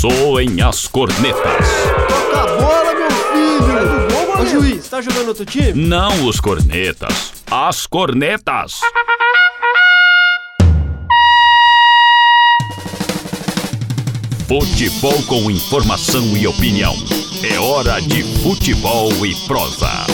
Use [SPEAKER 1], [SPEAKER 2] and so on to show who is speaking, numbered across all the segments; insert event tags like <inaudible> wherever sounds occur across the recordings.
[SPEAKER 1] Soem as cornetas.
[SPEAKER 2] Toca a bola, meu filho! Ô juiz, tá jogando outro time?
[SPEAKER 1] Não os cornetas, as cornetas. Futebol com informação e opinião. É hora de futebol e prosa.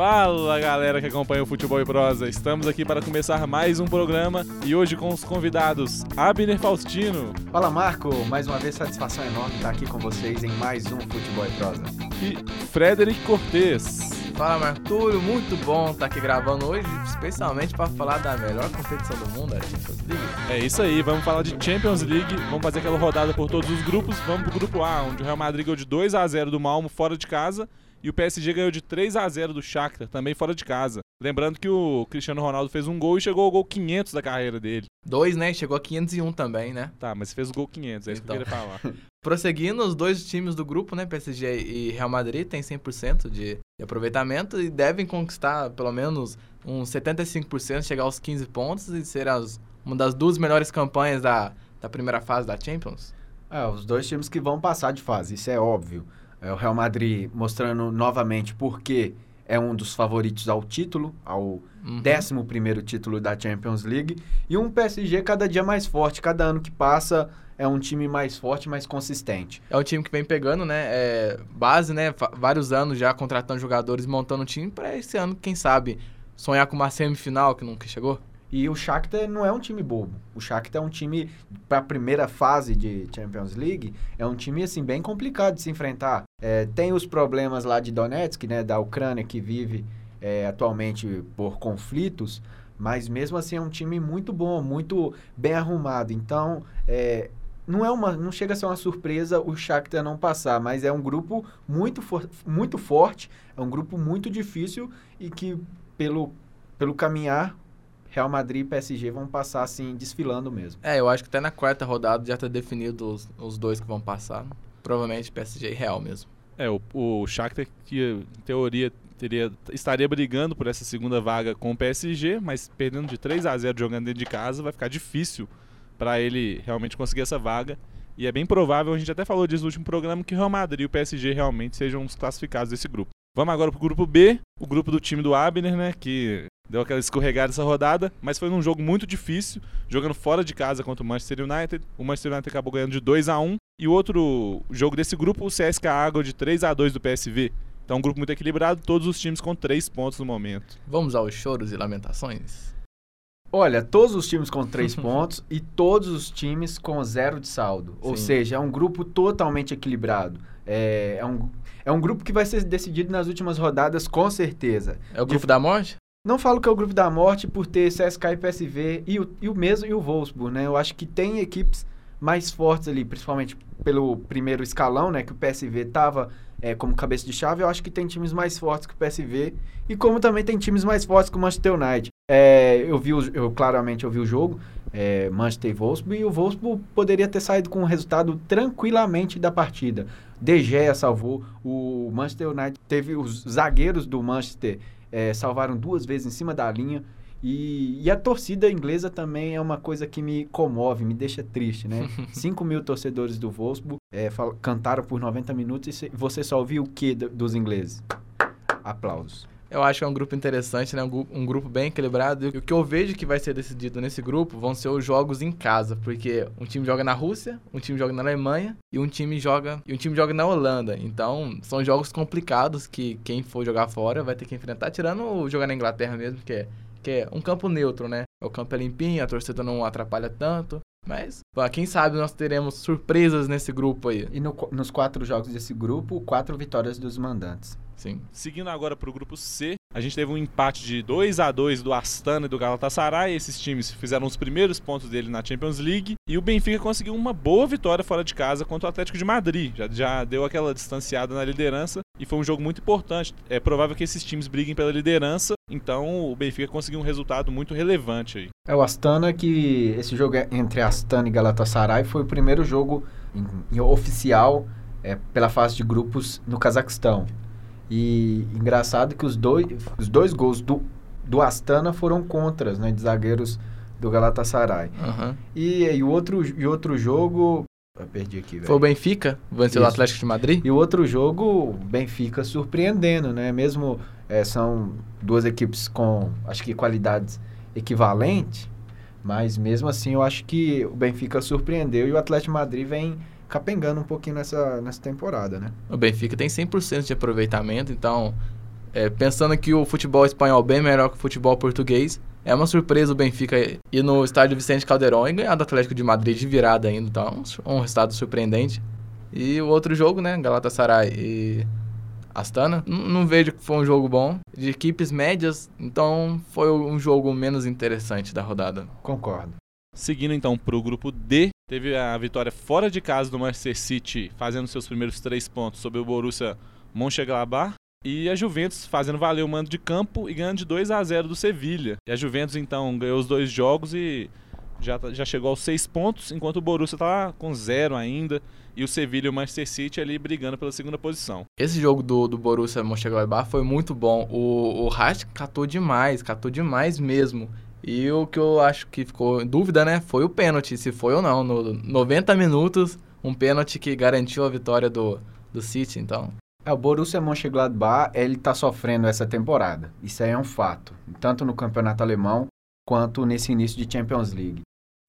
[SPEAKER 3] Fala galera que acompanha o Futebol e Prosa, estamos aqui para começar mais um programa e hoje com os convidados Abner Faustino.
[SPEAKER 4] Fala Marco, mais uma vez satisfação enorme estar aqui com vocês em mais um Futebol e Prosa.
[SPEAKER 3] e Frederic Cortez.
[SPEAKER 5] Fala Marco Túlio, muito bom estar aqui gravando hoje, especialmente para falar da melhor competição do mundo, a Champions League.
[SPEAKER 3] É isso aí, vamos falar de Champions League, vamos fazer aquela rodada por todos os grupos, vamos pro grupo A, onde o Real Madrid ganhou de 2 a 0 do Malmo fora de casa e o PSG ganhou de 3 a 0 do Shakhtar, também fora de casa. Lembrando que o Cristiano Ronaldo fez um gol e chegou ao gol 500 da carreira dele.
[SPEAKER 5] Dois, né? Chegou a 501 também, né?
[SPEAKER 3] Tá, mas fez o gol 500, é isso que eu
[SPEAKER 5] Então.
[SPEAKER 3] queria falar. <laughs>
[SPEAKER 5] Prosseguindo, os dois times do grupo, né? PSG e Real Madrid, têm 100% de, de aproveitamento e devem conquistar pelo menos uns 75%, chegar aos 15 pontos e ser as, uma das duas melhores campanhas da, da primeira fase da Champions.
[SPEAKER 4] É, os dois times que vão passar de fase, isso é óbvio. É o Real Madrid mostrando novamente porque é um dos favoritos ao título, ao
[SPEAKER 5] Uhum.
[SPEAKER 4] décimo primeiro título da Champions League, e um PSG cada dia mais forte, cada ano que passa é um time mais forte, mais consistente.
[SPEAKER 5] É um time que vem pegando, né? é, base, né? Vários anos já contratando jogadores, montando um time para esse ano, quem sabe, sonhar com uma semifinal que nunca chegou.
[SPEAKER 4] E o Shakhtar não é um time bobo. O Shakhtar é um time para a primeira fase de Champions League, é um time assim bem complicado de se enfrentar. É, tem os problemas lá de Donetsk, né, da Ucrânia que vive é, atualmente por conflitos, mas mesmo assim é um time muito bom, muito bem arrumado. Então, é, não é uma, não chega a ser uma surpresa o Shakhtar não passar, mas é um grupo muito, for, muito forte, é um grupo muito difícil e que pelo pelo caminhar Real Madrid e PSG vão passar assim, desfilando mesmo.
[SPEAKER 5] É, eu acho que até na quarta rodada já tá definido os, os dois que vão passar. Provavelmente PSG e Real mesmo.
[SPEAKER 3] É, o, o Shakhtar que em teoria teria, estaria brigando por essa segunda vaga com o PSG, mas perdendo de 3 a 0 jogando dentro de casa, vai ficar difícil para ele realmente conseguir essa vaga. E é bem provável, a gente até falou disso no último programa, que o Real Madrid e o PSG realmente sejam os classificados desse grupo. Vamos agora pro grupo B, o grupo do time do Abner, né, que deu aquela escorregada essa rodada, mas foi num jogo muito difícil, jogando fora de casa contra o Manchester United. O Manchester United acabou ganhando de 2 a 1 e o outro jogo desse grupo, o CSKA ganhou de 3 a 2 do PSV. Então, um grupo muito equilibrado, todos os times com 3 pontos no momento.
[SPEAKER 5] Vamos aos choros e lamentações?
[SPEAKER 4] Olha, todos os times com três <laughs> pontos e todos os times com zero de saldo. Ou
[SPEAKER 5] Sim.
[SPEAKER 4] seja, é um grupo totalmente equilibrado. É, é, um, é um grupo que vai ser decidido nas últimas rodadas, com certeza.
[SPEAKER 5] É o grupo da morte?
[SPEAKER 4] Não falo que é o grupo da morte por ter CSK e PSV e o, e o mesmo e o Wolfsburg, né? Eu acho que tem equipes mais fortes ali, principalmente pelo primeiro escalão, né? Que o PSV tava é, como cabeça de chave. Eu acho que tem times mais fortes que o PSV e como também tem times mais fortes que o Manchester United. É, eu vi, o, eu claramente eu vi o jogo, é, Manchester e Wolfsburg, e o Wolfsburg poderia ter saído com um resultado tranquilamente da partida. De Gea salvou, o Manchester United teve os zagueiros do Manchester é, salvaram duas vezes em cima da linha. E, e a torcida inglesa também é uma coisa que me comove, me deixa triste, né? <laughs> 5 mil torcedores do Wolfsburg é, cantaram por 90 minutos e cê- você só ouviu o que dos ingleses? Aplausos.
[SPEAKER 5] Eu acho que é um grupo interessante, né? Um, gru- grupo bem equilibrado. E o que eu vejo que vai ser decidido nesse grupo vão ser os jogos em casa, porque um time joga na Rússia, um time joga na Alemanha e um time joga e um time joga na Holanda. Então, são jogos complicados que quem for jogar fora vai ter que enfrentar, tirando o jogar na Inglaterra mesmo, que é, que é um campo neutro, né? O campo é limpinho, a torcida não atrapalha tanto. Mas, pô, quem sabe nós teremos surpresas nesse grupo aí.
[SPEAKER 4] E no nos quatro jogos desse grupo, quatro vitórias dos mandantes.
[SPEAKER 5] Sim.
[SPEAKER 3] Seguindo agora para o grupo C, a gente teve um empate de 2 a 2 do Astana e do Galatasaray. Esses times fizeram os primeiros pontos dele na Champions League. E o Benfica conseguiu uma boa vitória fora de casa contra o Atlético de Madrid. Já, já deu aquela distanciada na liderança e foi um jogo muito importante. É provável que esses times briguem pela liderança. Então o Benfica conseguiu um resultado muito relevante aí.
[SPEAKER 4] É o Astana que esse jogo é entre Astana e Galatasaray foi o primeiro jogo em- em oficial é, pela fase de grupos no Cazaquistão. E engraçado que os dois, os dois gols do, do Astana foram contras, né, de zagueiros do Galatasaray.
[SPEAKER 5] Aham.
[SPEAKER 4] E, e, o outro, e outro jogo... Eu perdi aqui, velho.
[SPEAKER 5] Foi o Benfica, venceu o. Atlético de Madrid.
[SPEAKER 4] E o outro jogo, o Benfica surpreendendo, né? Mesmo é, são duas equipes com, acho que, qualidades equivalentes, mas mesmo assim eu acho que o Benfica surpreendeu e o Atlético de Madrid vem capengando um pouquinho nessa, nessa temporada, né?
[SPEAKER 5] O Benfica tem 100% de aproveitamento, então, é, pensando que o futebol espanhol é bem melhor que o futebol português, é uma surpresa o Benfica ir no estádio Vicente Calderon e ganhar do Atlético de Madrid de virada ainda, então é um resultado surpreendente. E o outro jogo, né, Galatasaray e Astana, não vejo que foi um jogo bom, de equipes médias, então foi um jogo menos interessante da rodada.
[SPEAKER 4] Concordo.
[SPEAKER 3] Seguindo então para o grupo D, teve a vitória fora de casa do Manchester City, fazendo seus primeiros três pontos sobre o Borussia Mönchengladbach. E a Juventus fazendo valer o mando de campo e ganhando de 2 a 0 do Sevilha. E a Juventus então ganhou os dois jogos e já, tá- já chegou aos seis pontos, enquanto o Borussia tá com zero ainda. E o Sevilha e o Manchester City ali brigando pela segunda posição.
[SPEAKER 5] Esse jogo do, do Borussia Mönchengladbach foi muito bom. O, o Haas catou demais, catou demais mesmo. E o que eu acho que ficou em dúvida, né, foi o pênalti, se foi ou não. No 90 minutos, um pênalti que garantiu a vitória do, do City, então.
[SPEAKER 4] É, o Borussia Mönchengladbach, ele tá sofrendo essa temporada. Isso aí é um fato. Tanto no campeonato alemão, quanto nesse início de Champions League.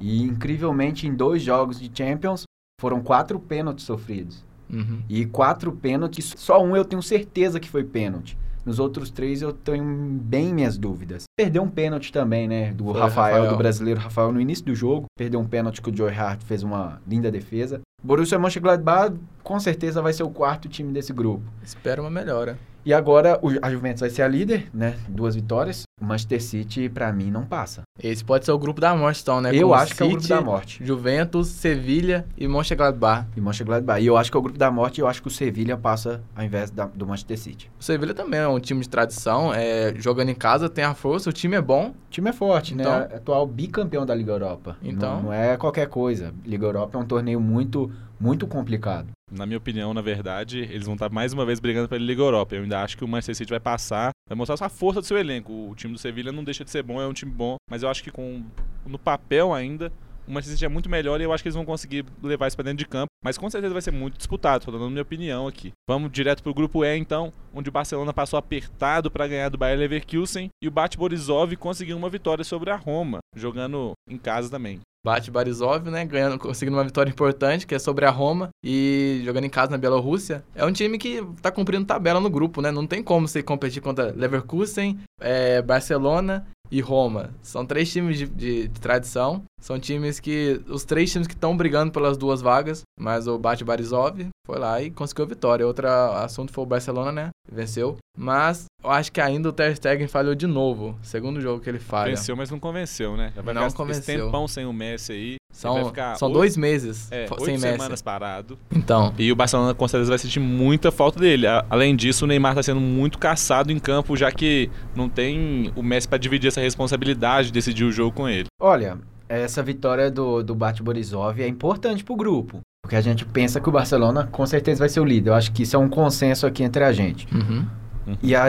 [SPEAKER 4] E, incrivelmente, em dois jogos de Champions, foram quatro pênaltis sofridos.
[SPEAKER 5] Uhum.
[SPEAKER 4] E quatro pênaltis, só um eu tenho certeza que foi pênalti. Nos outros três eu tenho bem minhas dúvidas. Perdeu um pênalti também, né? Do
[SPEAKER 5] Foi,
[SPEAKER 4] Rafael,
[SPEAKER 5] Rafael.
[SPEAKER 4] do brasileiro Rafael, no início do jogo. Perdeu um pênalti que o Joe Hart fez uma linda defesa. Borussia Mönchengladbach com certeza vai ser o quarto time desse grupo.
[SPEAKER 5] Espero uma melhora.
[SPEAKER 4] E agora o- a Juventus vai ser a líder, né? Duas vitórias. O Manchester City, pra mim, não passa.
[SPEAKER 5] Esse pode ser o grupo da morte, então, né?
[SPEAKER 4] eu
[SPEAKER 5] Com
[SPEAKER 4] acho que é o grupo
[SPEAKER 5] City,
[SPEAKER 4] da morte.
[SPEAKER 5] Juventus, Sevilha e Mönchengladbach.
[SPEAKER 4] E Mönchengladbach. E eu acho que é o grupo da morte e eu acho que o Sevilha passa ao invés da- do Manchester City.
[SPEAKER 5] O Sevilha também é um time de tradição, é, jogando em casa, tem a força, o time é bom.
[SPEAKER 4] O time é forte,
[SPEAKER 5] Então-
[SPEAKER 4] né? Atual bicampeão da Liga Europa.
[SPEAKER 5] Então-
[SPEAKER 4] Não, não é qualquer coisa. Liga Europa é um torneio muito, muito complicado.
[SPEAKER 3] Na minha opinião, na verdade, eles vão estar mais uma vez brigando pela Liga Europa. Eu ainda acho que o Manchester City vai passar, vai mostrar a força do seu elenco. O time do Sevilha não deixa de ser bom, é um time bom, mas eu acho que com no papel ainda o Manchester City é muito melhor e eu acho que eles vão conseguir levar isso pra dentro de campo. Mas com certeza vai ser muito disputado, tô dando minha opinião aqui. Vamos direto pro grupo E então, onde o Barcelona passou apertado para ganhar do Bayer Leverkusen e o Bate Borisov conseguiu uma vitória sobre a Roma, jogando em casa também.
[SPEAKER 5] Bate Barisov, né? Ganhando, conseguindo uma vitória importante, que é sobre a Roma. E jogando em casa na Bielorrússia. É um time que tá cumprindo tabela no grupo, né? Não tem como você competir contra Leverkusen, é, Barcelona e Roma. São três times de, de- de tradição. São times que. Os três times que estão brigando pelas duas vagas. Mas o Bate Barisov foi lá e conseguiu a vitória. Outro assunto foi o Barcelona, né? Venceu. Mas eu acho que ainda o Ter Stegen falhou de novo. Segundo jogo que ele falha.
[SPEAKER 3] Venceu, mas não convenceu, né? Já vai
[SPEAKER 5] Não
[SPEAKER 3] ficar esse
[SPEAKER 5] convenceu.
[SPEAKER 3] tempão sem o Messi aí. vai
[SPEAKER 5] São,
[SPEAKER 3] ficar
[SPEAKER 5] são
[SPEAKER 3] oito-
[SPEAKER 5] dois meses
[SPEAKER 3] É,
[SPEAKER 5] sem Messi.
[SPEAKER 3] semanas parado.
[SPEAKER 5] Então,
[SPEAKER 3] E o Barcelona com certeza vai sentir muita falta dele. Além disso, o Neymar está sendo muito caçado em campo, já que não tem o Messi para dividir essa responsabilidade de decidir o jogo com ele.
[SPEAKER 4] Olha, essa vitória do, do Bate Borisov é importante pro grupo. Porque a gente pensa que o Barcelona com certeza vai ser o líder. Eu acho que isso é um consenso aqui entre a gente.
[SPEAKER 5] uhum.
[SPEAKER 4] E a,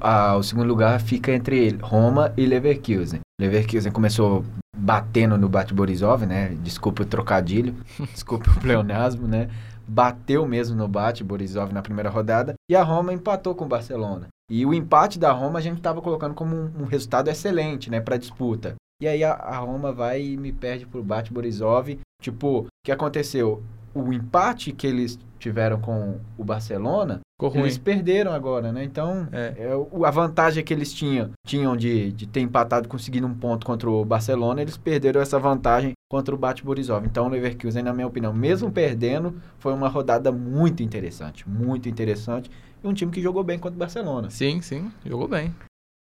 [SPEAKER 4] a- o segundo lugar fica entre Roma e Leverkusen. Leverkusen começou batendo no Bate Borisov, né? Desculpa o trocadilho, <laughs> desculpa o pleonasmo, né? Bateu mesmo no Bate Borisov na primeira rodada. E a Roma empatou com o Barcelona. E o empate da Roma a gente estava colocando como um, um resultado excelente, né? Pra disputa. E aí a, a Roma vai e me perde pro Bate Borisov. Tipo, o que aconteceu? O empate que eles tiveram com o Barcelona eles perderam agora, né? Então,
[SPEAKER 5] É.
[SPEAKER 4] é, a vantagem que eles tinham, tinham de, de ter empatado conseguindo um ponto contra o Barcelona, eles perderam essa vantagem contra o Bate Borisov. Então, o Leverkusen, na minha opinião, mesmo perdendo, foi uma rodada muito interessante, muito interessante. E um time que jogou bem contra o Barcelona.
[SPEAKER 5] Sim, sim, jogou bem.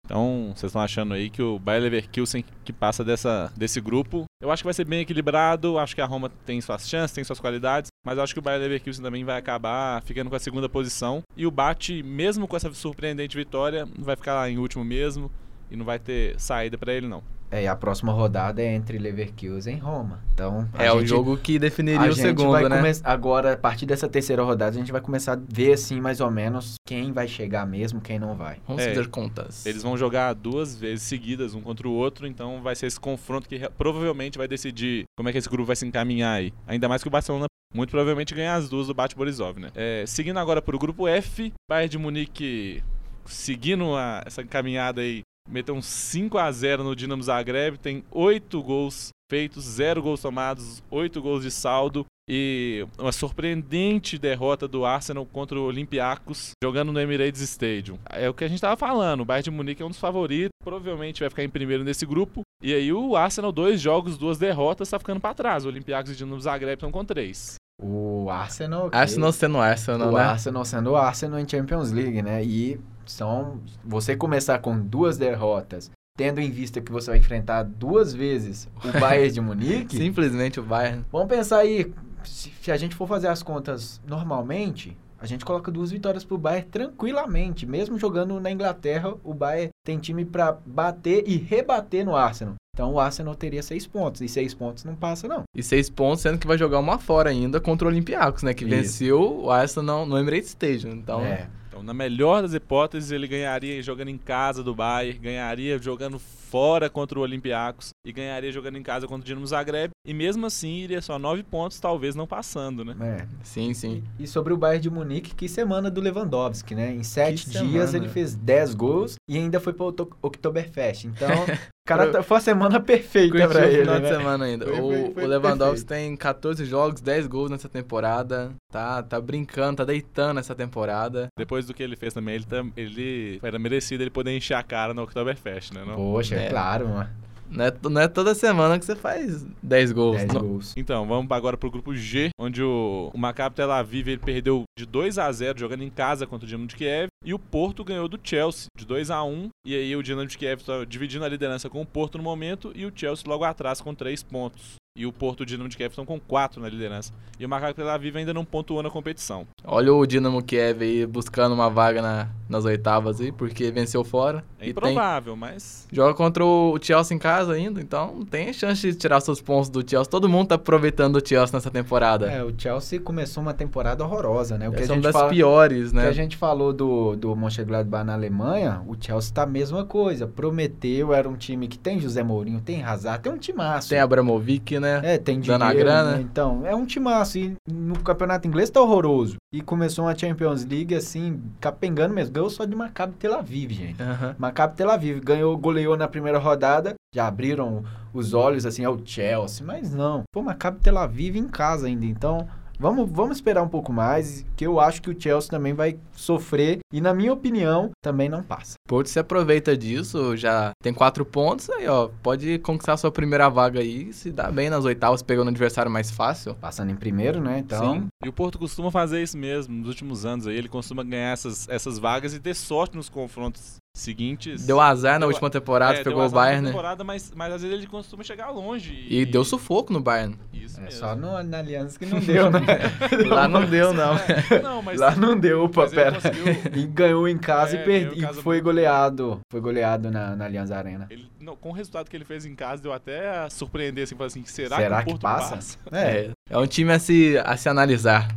[SPEAKER 3] Então, vocês estão achando aí que o Bayer Leverkusen que passa dessa, desse grupo, eu acho que vai ser bem equilibrado, acho que a Roma tem suas chances, tem suas qualidades, mas acho que o Bayer Leverkusen também vai acabar ficando com a segunda posição. E o Bate, mesmo com essa surpreendente vitória, vai ficar lá em último mesmo. E não vai ter saída pra ele, não.
[SPEAKER 4] É, e a próxima rodada é entre Leverkusen e Roma. Então, a
[SPEAKER 5] É o
[SPEAKER 4] gente-
[SPEAKER 5] jogo que
[SPEAKER 4] a
[SPEAKER 5] definiria o
[SPEAKER 4] gente
[SPEAKER 5] segundo,
[SPEAKER 4] vai
[SPEAKER 5] né?
[SPEAKER 4] Agora, a partir dessa terceira rodada, a gente vai começar a ver, assim, mais ou menos, quem vai chegar mesmo, quem não vai.
[SPEAKER 5] Vamos
[SPEAKER 3] É,
[SPEAKER 5] fazer contas.
[SPEAKER 3] Eles vão jogar duas vezes seguidas, um contra o outro, então vai ser esse confronto que provavelmente vai decidir como é que esse grupo vai se encaminhar aí. Ainda mais que o Barcelona muito provavelmente ganha as duas do Bate Borisov, né? É, seguindo agora para o grupo F, Bayern de Munique seguindo a- essa caminhada aí, meteu um 5 a 0 no Dinamo Zagreb, tem 8 gols feitos, 0 gols tomados, 8 gols de saldo. E uma surpreendente derrota do Arsenal contra o Olympiacos, jogando no Emirates Stadium. É o que a gente tava falando, o Bayern de Munique é um dos favoritos, provavelmente vai ficar em primeiro nesse grupo. E aí o Arsenal, dois jogos, duas derrotas, tá ficando pra trás. O Olympiacos e o Dinamo Zagreb estão com três.
[SPEAKER 4] O Arsenal... que-
[SPEAKER 5] Arsenal sendo Arsenal,
[SPEAKER 4] o
[SPEAKER 5] né?
[SPEAKER 4] Arsenal sendo o Arsenal em Champions League, né? E são... Você começar com duas derrotas, tendo em vista que você vai enfrentar duas vezes o <laughs> Bayern de Munique...
[SPEAKER 5] Simplesmente o Bayern.
[SPEAKER 4] Vamos pensar aí, se, a gente for fazer as contas normalmente, a gente coloca duas vitórias pro Bayern tranquilamente. Mesmo jogando na Inglaterra, o Bayern tem time pra bater e rebater no Arsenal. Então o Arsenal teria seis pontos. E seis pontos não passa, não.
[SPEAKER 5] E seis pontos, sendo que vai jogar uma fora ainda contra o Olympiacos, né? Que
[SPEAKER 4] Isso.
[SPEAKER 5] venceu o Arsenal no Emirates Stadium. Então,
[SPEAKER 4] É.
[SPEAKER 3] Na melhor das hipóteses, ele ganharia jogando em casa do Bayern, ganharia jogando fora contra o Olympiacos e ganharia jogando em casa contra o Dinamo Zagreb. E mesmo assim, iria só nove pontos, talvez não passando, né?
[SPEAKER 4] é.
[SPEAKER 5] sim, sim.
[SPEAKER 4] E sobre o Bayern de Munique, que semana do Lewandowski, né? Em sete
[SPEAKER 5] Que
[SPEAKER 4] dias
[SPEAKER 5] semana.
[SPEAKER 4] ele fez 10 gols e ainda foi pro Oto- Oktoberfest. Então, <laughs> o cara tá- foi a semana perfeita
[SPEAKER 5] Curtiu
[SPEAKER 4] pra
[SPEAKER 5] o
[SPEAKER 4] ele,
[SPEAKER 5] final
[SPEAKER 4] né?
[SPEAKER 5] de semana ainda.
[SPEAKER 4] Foi-
[SPEAKER 5] o,
[SPEAKER 4] foi- foi
[SPEAKER 5] o Lewandowski tem 14 jogos, 10 gols nessa temporada. Tá, tá brincando, tá deitando essa temporada.
[SPEAKER 3] Depois do que ele fez também, ele, tam- ele era merecido ele poder encher a cara no Oktoberfest, né? Não?
[SPEAKER 4] Poxa, é
[SPEAKER 5] É.
[SPEAKER 4] claro, mano.
[SPEAKER 5] Não é, não é toda semana que você faz 10 gols.
[SPEAKER 4] 10
[SPEAKER 5] Não-
[SPEAKER 4] gols.
[SPEAKER 3] Então, vamos agora pro grupo G, onde o, o Maccabi Tel Aviv ele perdeu de 2 a 0 jogando em casa contra o Dinamo de Kiev, e o Porto ganhou do Chelsea de 2 a 1 e aí o Dinamo de Kiev está dividindo a liderança com o Porto no momento, e o Chelsea logo atrás com 3 pontos. E o Porto o Dinamo de Kiev estão com 4 na liderança. E o Maccabi Tel Aviv ainda não pontuou na competição.
[SPEAKER 5] Olha o Dinamo Kiev aí buscando uma vaga na- nas oitavas aí, porque venceu fora.
[SPEAKER 3] É
[SPEAKER 5] E tem-
[SPEAKER 3] improvável, mas
[SPEAKER 5] Joga contra o Chelsea em casa ainda, então tem chance de tirar seus pontos do Chelsea. Todo mundo tá aproveitando o Chelsea nessa temporada.
[SPEAKER 4] É, o Chelsea começou uma temporada horrorosa, né? O que,
[SPEAKER 5] Essa é uma
[SPEAKER 4] gente,
[SPEAKER 5] das
[SPEAKER 4] fala,
[SPEAKER 5] piores,
[SPEAKER 4] o que
[SPEAKER 5] né?
[SPEAKER 4] a gente falou do, do Mönchengladbach na Alemanha, o Chelsea tá a mesma coisa. Prometeu, era um time que tem José Mourinho, tem Hazard, tem um timaço.
[SPEAKER 5] Tem Abramovic, né?
[SPEAKER 4] É, tem
[SPEAKER 5] Dando a
[SPEAKER 4] dinheiro,
[SPEAKER 5] grana.
[SPEAKER 4] né? Então, é um timaço. E no campeonato inglês tá horroroso. E começou uma Champions League, assim, capengando mesmo. Ganhou só de Maccabi Tel Aviv, gente.
[SPEAKER 5] Aham.
[SPEAKER 4] Maccabi Tel Aviv ganhou, goleou na primeira rodada, já abriram os olhos assim ao Chelsea, mas não. Pô, Maccabi Tel Aviv em casa ainda, então vamos, vamos esperar um pouco mais, que eu acho que o Chelsea também vai sofrer e na minha opinião também não passa.
[SPEAKER 5] Porto se aproveita disso, já tem quatro pontos aí, ó. Pode conquistar sua primeira vaga aí, se dá bem nas oitavas, pegando um adversário mais fácil.
[SPEAKER 4] Passando em primeiro, né? Então,
[SPEAKER 5] Sim.
[SPEAKER 3] E o Porto costuma fazer isso mesmo nos últimos anos aí. Ele costuma ganhar essas, essas vagas e ter sorte nos confrontos seguintes.
[SPEAKER 5] Deu azar na
[SPEAKER 3] Deu-
[SPEAKER 5] última temporada,
[SPEAKER 3] É,
[SPEAKER 5] pegou
[SPEAKER 3] deu
[SPEAKER 5] o
[SPEAKER 3] azar na
[SPEAKER 5] Bayern, né?
[SPEAKER 3] temporada, mas, mas às vezes ele costuma chegar longe.
[SPEAKER 5] E deu sufoco no Bayern.
[SPEAKER 3] Isso
[SPEAKER 4] é
[SPEAKER 3] mesmo.
[SPEAKER 4] só no, na Aliança que não deu, né? <laughs>
[SPEAKER 5] Lá não deu, não. <laughs>
[SPEAKER 3] É, não, mas,
[SPEAKER 4] Lá não deu, opa, pera.
[SPEAKER 3] conseguiu- <laughs>
[SPEAKER 4] E ganhou em casa
[SPEAKER 3] É,
[SPEAKER 4] e, perde,
[SPEAKER 3] em
[SPEAKER 4] e
[SPEAKER 3] casa
[SPEAKER 4] foi goleado. Foi goleado na, na Allianz Arena.
[SPEAKER 3] ele- não, com o resultado que ele fez em casa, deu até a surpreender, assim, assim, será,
[SPEAKER 4] Será
[SPEAKER 3] que
[SPEAKER 4] que
[SPEAKER 3] o Porto
[SPEAKER 4] passa? É,
[SPEAKER 5] É, é um time a se, a se analisar.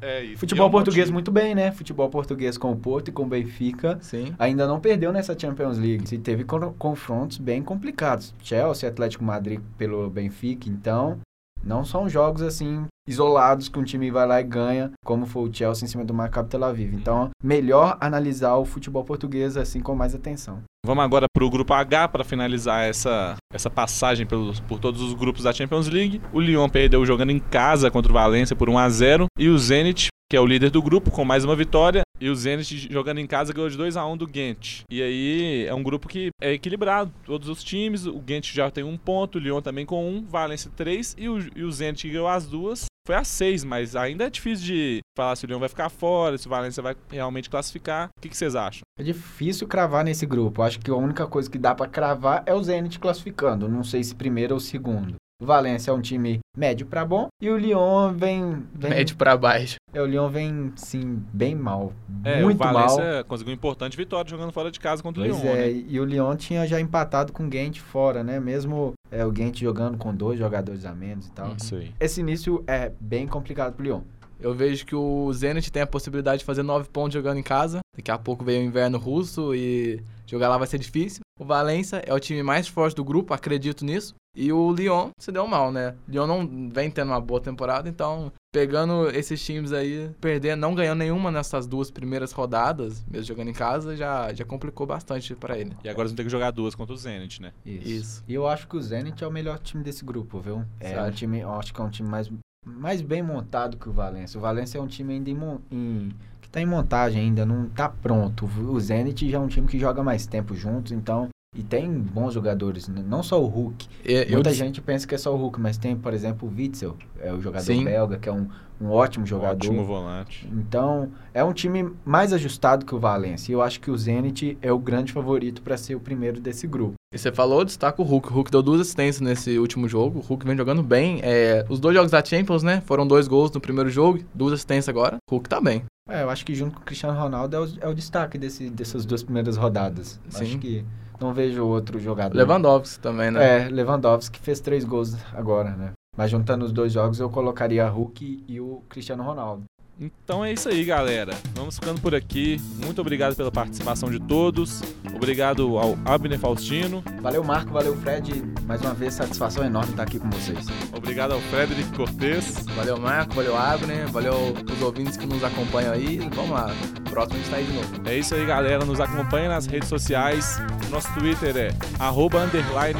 [SPEAKER 3] É, e- e
[SPEAKER 4] Futebol
[SPEAKER 3] é um bom
[SPEAKER 4] português
[SPEAKER 3] time.
[SPEAKER 4] muito bem, né? Futebol português com o Porto e com o Benfica.
[SPEAKER 5] Sim.
[SPEAKER 4] Ainda não perdeu nessa Champions League. Se teve con- confrontos bem complicados. Chelsea, Atlético Madrid pelo Benfica. Então, não são jogos assim isolados que um time vai lá e ganha, como foi o Chelsea em cima do Maccabi Tel Aviv. Então, melhor analisar o futebol português assim com mais atenção.
[SPEAKER 3] Vamos agora para o grupo H para finalizar essa, essa passagem pelos, por todos os grupos da Champions League. O Lyon perdeu jogando em casa contra o Valência por 1 a 0 e o Zenit, que é o líder do grupo, com mais uma vitória. E o Zenit jogando em casa ganhou de 2 a 1 do Ghent. E aí é um grupo que é equilibrado, todos os times. O Ghent já tem um ponto, o Lyon também com um, Valência três e o, e o Zenit ganhou as duas. Foi a seis, mas ainda é difícil de falar se o Lyon vai ficar fora, se o Valência vai realmente classificar. O que, que vocês acham?
[SPEAKER 4] É difícil cravar nesse grupo. Acho que a única coisa que dá pra cravar é o Zenit classificando. Não sei se primeiro ou segundo. O Valência é um time médio pra bom e o Lyon vem, vem
[SPEAKER 5] Médio pra baixo.
[SPEAKER 4] é, o Lyon vem sim bem mal,
[SPEAKER 3] É,
[SPEAKER 4] muito
[SPEAKER 3] o
[SPEAKER 4] mal.
[SPEAKER 3] Valência conseguiu uma importante vitória jogando fora de casa contra o
[SPEAKER 4] Pois
[SPEAKER 3] Lyon,
[SPEAKER 4] é,
[SPEAKER 3] né?
[SPEAKER 4] e o Lyon tinha já empatado com o Gent fora, né? Mesmo é, o Gent jogando com dois jogadores a menos e tal.
[SPEAKER 5] Uhum.
[SPEAKER 3] Isso aí.
[SPEAKER 4] Esse início é bem complicado pro Lyon.
[SPEAKER 5] Eu vejo que o Zenit tem a possibilidade de fazer 9 pontos jogando em casa. Daqui a pouco vem o inverno russo e jogar lá vai ser difícil. O Valência é o time mais forte do grupo, acredito nisso. E o Lyon se deu mal, né? O Lyon não vem tendo uma boa temporada, então pegando esses times aí, perder, não ganhando nenhuma nessas duas primeiras rodadas, mesmo jogando em casa, já, já complicou bastante pra ele.
[SPEAKER 3] E agora eles vão ter que jogar duas contra o Zenit, né?
[SPEAKER 5] Isso.
[SPEAKER 4] E eu acho que o Zenit é o melhor time desse grupo, viu? É um time, eu acho que é um time mais, mais bem montado que o Valência. O Valência é um time ainda em, em- tá em montagem ainda, não tá pronto. O Zenit já é um time que joga mais tempo juntos, então e tem bons jogadores, né? não só o Hulk.
[SPEAKER 5] Eu
[SPEAKER 4] Muita
[SPEAKER 5] dis-
[SPEAKER 4] gente pensa que é só o Hulk, mas tem, por exemplo, o Witzel, é o jogador
[SPEAKER 5] Sim.
[SPEAKER 4] belga, que é um, um ótimo jogador.
[SPEAKER 3] Ótimo volante.
[SPEAKER 4] Então, é um time mais ajustado que o Valência. E eu acho que o Zenit é o grande favorito para ser o primeiro desse grupo.
[SPEAKER 5] E você falou, destaca o Hulk. O Hulk deu duas assistências nesse último jogo. O Hulk vem jogando bem. É, os dois jogos da Champions, né? Foram dois gols no primeiro jogo, duas assistências agora. O Hulk tá bem.
[SPEAKER 4] É, eu acho que junto com o Cristiano Ronaldo é o, é o destaque desse, dessas duas primeiras rodadas.
[SPEAKER 5] Sim.
[SPEAKER 4] Acho que não vejo outro jogador.
[SPEAKER 5] Lewandowski também, né?
[SPEAKER 4] É, Lewandowski fez três gols agora, né? Mas juntando os dois jogos, eu colocaria Hulk e o Cristiano Ronaldo.
[SPEAKER 3] Então é isso aí, galera. Vamos ficando por aqui. Muito obrigado pela participação de todos. Obrigado ao Abner Faustino.
[SPEAKER 4] Valeu, Marco, valeu, Fred. Mais uma vez, satisfação enorme estar aqui com vocês.
[SPEAKER 3] Obrigado ao Frederic Cortez.
[SPEAKER 5] Valeu, Marco. Valeu, Abner. Valeu os ouvintes que nos acompanham aí. Vamos lá. Próximo tá aí de novo.
[SPEAKER 3] É isso aí, galera. Nos acompanha nas redes sociais. Nosso Twitter é arroba, underline.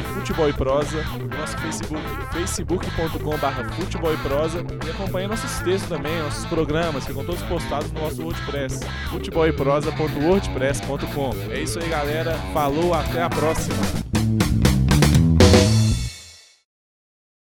[SPEAKER 3] Nosso Facebook, facebook.com.br futebol e prosa. E acompanha nossos textos também, nossos programas, ficam todos postados no nosso WordPress. futeboleprosa.wordpress.com. É isso aí, galera. Falou, até a próxima.